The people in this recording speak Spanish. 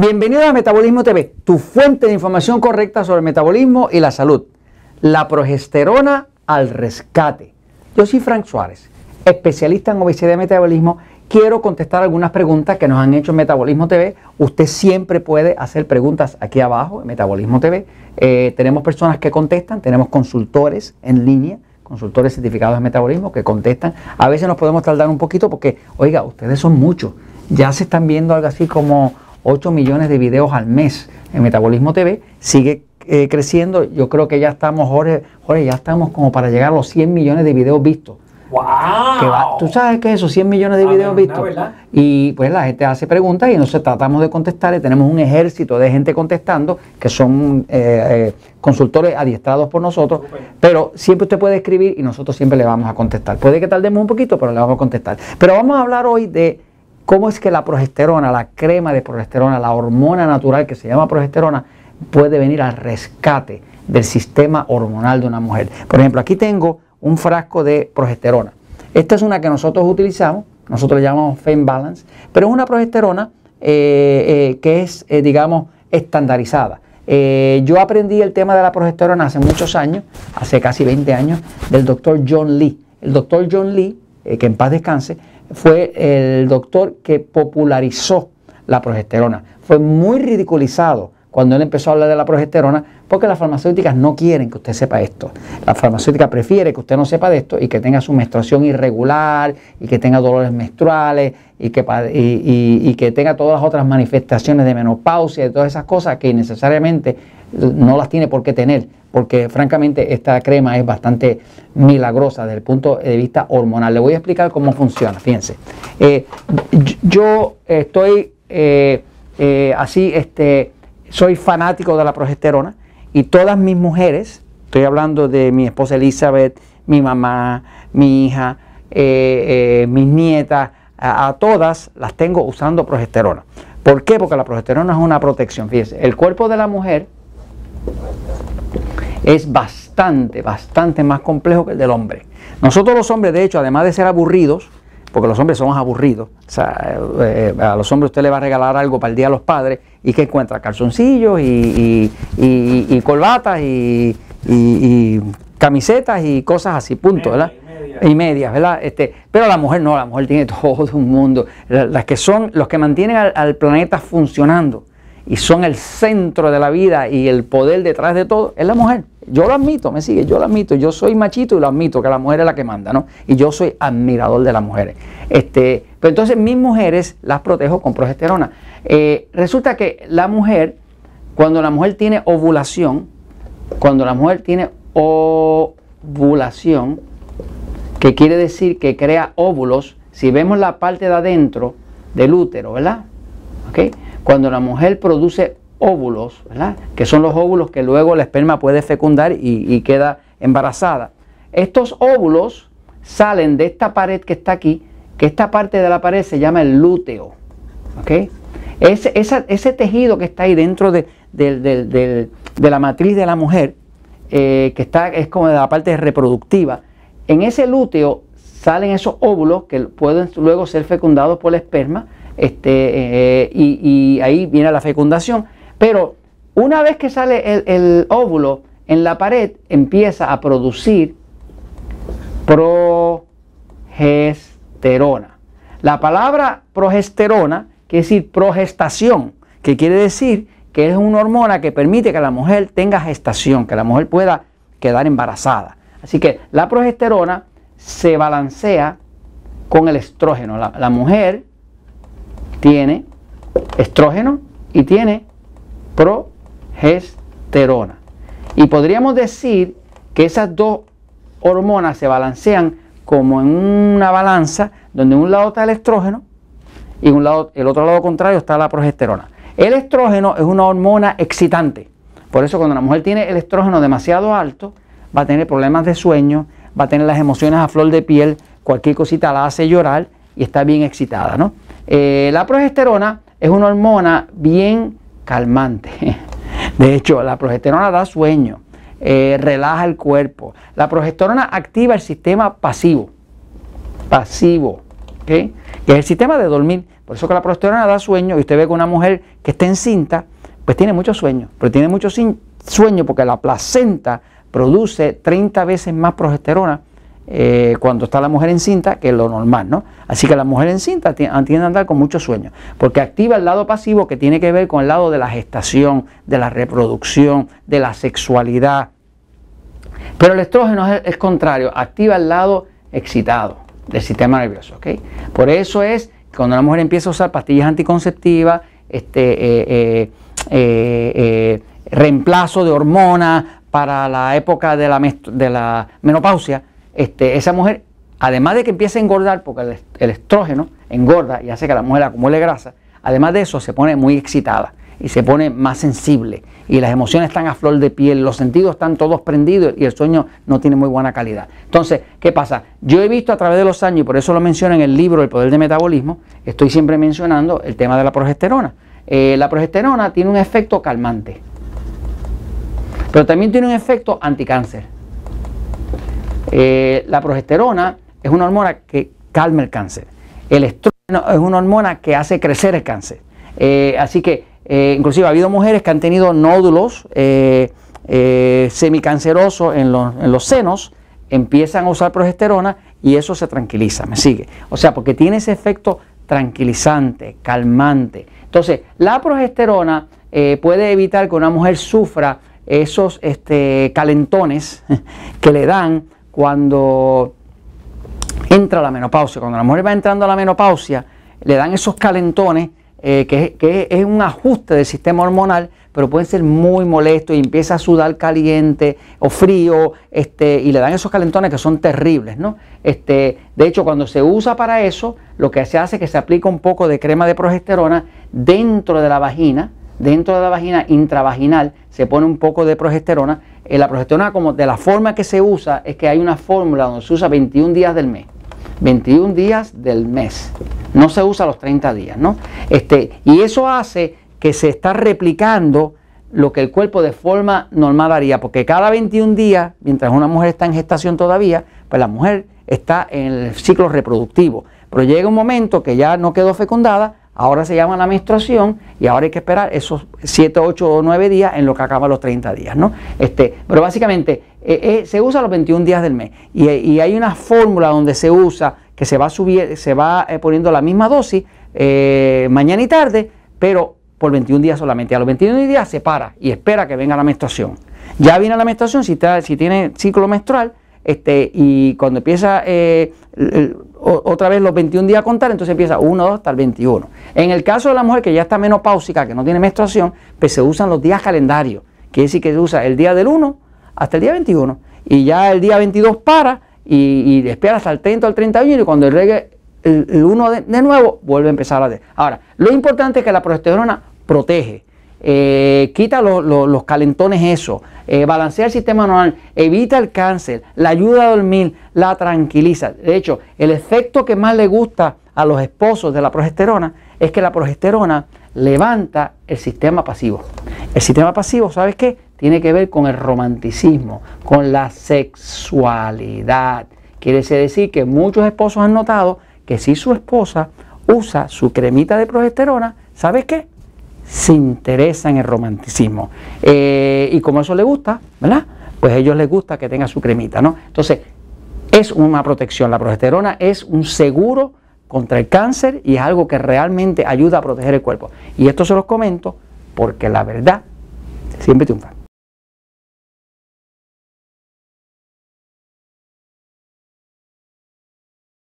Bienvenido a Metabolismo TV, tu fuente de información correcta sobre metabolismo y la salud. La progesterona al rescate. Yo soy Frank Suárez, especialista en obesidad y metabolismo. Quiero contestar algunas preguntas que nos han hecho en Metabolismo TV. Usted siempre puede hacer preguntas aquí abajo en Metabolismo TV. Eh, tenemos personas que contestan, tenemos consultores en línea consultores certificados de metabolismo que contestan. A veces nos podemos tardar un poquito porque, oiga, ustedes son muchos. Ya se están viendo algo así como 8 millones de videos al mes en Metabolismo TV, sigue eh, creciendo. Yo creo que ya estamos, Jorge, Jorge, ya estamos como para llegar a los 100 millones de videos vistos. ¡Wow! Tú sabes que esos 100 millones de videos vistos. Y pues la gente hace preguntas y nosotros tratamos de contestar y tenemos un ejército de gente contestando que son eh, eh, consultores adiestrados por nosotros. Pero siempre usted puede escribir y nosotros siempre le vamos a contestar. Puede que tardemos un poquito, pero le vamos a contestar. Pero vamos a hablar hoy de cómo es que la progesterona, la crema de progesterona, la hormona natural que se llama progesterona, puede venir al rescate del sistema hormonal de una mujer. Por ejemplo, aquí tengo un frasco de progesterona. Esta es una que nosotros utilizamos, nosotros le llamamos Fem Balance, pero es una progesterona eh, eh, que es, eh, digamos, estandarizada. yo aprendí el tema de la progesterona hace muchos años, hace casi 20 años, del doctor John Lee. El doctor John Lee, que en paz descanse, fue el doctor que popularizó la progesterona. Fue muy ridiculizado cuando él empezó a hablar de la progesterona, porque las farmacéuticas no quieren que usted sepa esto. La farmacéutica prefiere que usted no sepa de esto y que tenga su menstruación irregular y que tenga dolores menstruales y que, tenga todas las otras manifestaciones de menopausia y todas esas cosas que necesariamente no las tiene por qué tener, porque francamente esta crema es bastante milagrosa desde el punto de vista hormonal. Le voy a explicar cómo funciona, fíjense. Eh, yo estoy eh, eh, así, este, soy fanático de la progesterona y todas mis mujeres, estoy hablando de mi esposa Elizabeth, mi mamá, mi hija, mis nietas, a, a todas las tengo usando progesterona. ¿Por qué? Porque la progesterona es una protección. Fíjense, el cuerpo de la mujer es bastante, bastante más complejo que el del hombre. Nosotros los hombres, de hecho, además de ser aburridos, porque los hombres somos aburridos, o sea, eh, a los hombres usted le va a regalar algo para el Día de los Padres y que encuentra calzoncillos y, y, colbatas y, camisetas y cosas así, punto, ¿verdad? Y medias, ¿verdad? Este, pero la mujer no, la mujer tiene todo un mundo. Las que son los que mantienen al planeta funcionando y son el centro de la vida y el poder detrás de todo, es la mujer. Yo lo admito, me sigue, yo lo admito, yo soy machito y lo admito, que la mujer es la que manda, ¿no? Y yo soy admirador de las mujeres. Este, pero entonces mis mujeres las protejo con progesterona. Eh, resulta que la mujer, cuando la mujer tiene ovulación, cuando la mujer tiene ovulación, que quiere decir que crea óvulos, si vemos la parte de adentro del útero, ¿verdad? ¿Okay? Cuando la mujer produce óvulos, ¿verdad? que son los óvulos que luego la esperma puede fecundar y, queda embarazada. Estos óvulos salen de esta pared que está aquí, que esta parte de la pared se llama el lúteo. ¿okay? Ese, tejido que está ahí dentro de, la matriz de la mujer, eh, que está, es como de la parte reproductiva, en ese lúteo salen esos óvulos que pueden luego ser fecundados por la esperma este, eh, y, ahí viene la fecundación. Pero una vez que sale el, óvulo en la pared, empieza a producir progesterona. La palabra progesterona quiere decir progestación, que quiere decir que es una hormona que permite que la mujer tenga gestación, que la mujer pueda quedar embarazada. Así que la progesterona se balancea con el estrógeno. la mujer tiene estrógeno y tiene progesterona. Y podríamos decir que esas dos hormonas se balancean como en una balanza donde un lado está el estrógeno y un lado, el otro lado contrario está la progesterona. El estrógeno es una hormona excitante. Por eso cuando la mujer tiene el estrógeno demasiado alto, va a tener problemas de sueño, va a tener las emociones a flor de piel, cualquier cosita la hace llorar y está bien excitada, ¿no? Eh, la progesterona es una hormona bien calmante. De hecho, la progesterona da sueño, eh, relaja el cuerpo. La progesterona activa el sistema pasivo. Pasivo. que es el sistema de dormir. Por eso que la progesterona da sueño y usted ve que una mujer que está encinta, pues tiene mucho sueño, pero tiene mucho sueño porque la placenta produce 30 veces más progesterona eh, cuando está la mujer encinta que lo normal, ¿no? Así que la mujer encinta tiende a andar con mucho sueño, porque activa el lado pasivo que tiene que ver con el lado de la gestación, de la reproducción, de la sexualidad. Pero el estrógeno es, contrario, activa el lado excitado del sistema nervioso, ¿ok? Por eso es cuando la mujer empieza a usar pastillas anticonceptivas, este, eh, eh, reemplazo de hormonas para la época de la menopausia, este, esa mujer, además de que empiece a engordar, porque el, estrógeno engorda y hace que la mujer acumule grasa, además de eso se pone muy excitada y se pone más sensible y las emociones están a flor de piel, los sentidos están todos prendidos y el sueño no tiene muy buena calidad. Entonces, ¿qué pasa? Yo he visto a través de los años, y por eso lo menciono en el libro El Poder del Metabolismo, estoy siempre mencionando el tema de la progesterona. Eh, la progesterona tiene un efecto calmante, pero también tiene un efecto anticáncer. Eh, la progesterona es una hormona que calma el cáncer. El estrógeno es una hormona que hace crecer el cáncer. Eh, así que, eh, inclusive ha habido mujeres que han tenido nódulos semicancerosos en los, en los senos, empiezan a usar progesterona y eso se tranquiliza, me sigue. O sea, porque tiene ese efecto tranquilizante, calmante. Entonces, la progesterona puede evitar que una mujer sufra esos este, calentones que le dan cuando entra la menopausia, cuando la mujer va entrando a la menopausia, le dan esos calentones, eh, que, es un ajuste del sistema hormonal, pero pueden ser muy molestos y empieza a sudar caliente o frío, este, y le dan esos calentones que son terribles, ¿no? Este, de hecho, cuando se usa para eso, lo que se hace es que se aplica un poco de crema de progesterona dentro de la vagina, dentro de la vagina intravaginal, se pone un poco de progesterona eh, la progesterona, como de la forma que se usa, es que hay una fórmula donde se usa 21 días del mes. 21 días del mes. No se usa los 30 días, ¿no? Este, y eso hace que se está replicando lo que el cuerpo de forma normal haría, porque cada 21 días, mientras una mujer está en gestación todavía, pues la mujer está en el ciclo reproductivo. Pero llega un momento que ya no quedó fecundada, Ahora se llama la menstruación y ahora hay que esperar esos 7, 8 o 9 días en lo que acaban los 30 días, ¿no? Este, pero básicamente eh, eh, se usa los 21 días del mes y, hay una fórmula donde se usa que se va, subir, se va eh, poniendo la misma dosis mañana y tarde, pero por 21 días solamente. A los 21 días se para y espera que venga la menstruación. Ya viene la menstruación, si, está, si tiene ciclo menstrual, este, y cuando empieza otra vez los 21 días a contar, entonces empieza 1, 2 hasta el 21. En el caso de la mujer que ya está menopáusica, que no tiene menstruación, pues se usan los días calendarios. Quiere decir que se usa el día del 1 hasta el día 21. Y ya el día 22 para y, espera hasta el 30 o el 31 y cuando el, el, 1 de, nuevo vuelve a empezar a... De. Ahora, lo importante es que la progesterona protege. Eh, quita los calentones eso, eh, balancea el sistema normal, evita el cáncer, la ayuda a dormir, la tranquiliza. De hecho, el efecto que más le gusta a los esposos de la progesterona es que la progesterona levanta el sistema pasivo. El sistema pasivo, ¿sabes qué? Tiene que ver con el romanticismo, con la sexualidad. Quiere decir que muchos esposos han notado que si su esposa usa su cremita de progesterona, ¿sabes qué? Se interesa en el romanticismo. Eh, y como eso le gusta, ¿verdad? Pues a ellos les gusta que tenga su cremita, ¿no? Entonces, es una protección. La progesterona es un seguro contra el cáncer y es algo que realmente ayuda a proteger el cuerpo. Y esto se los comento porque la verdad siempre triunfa.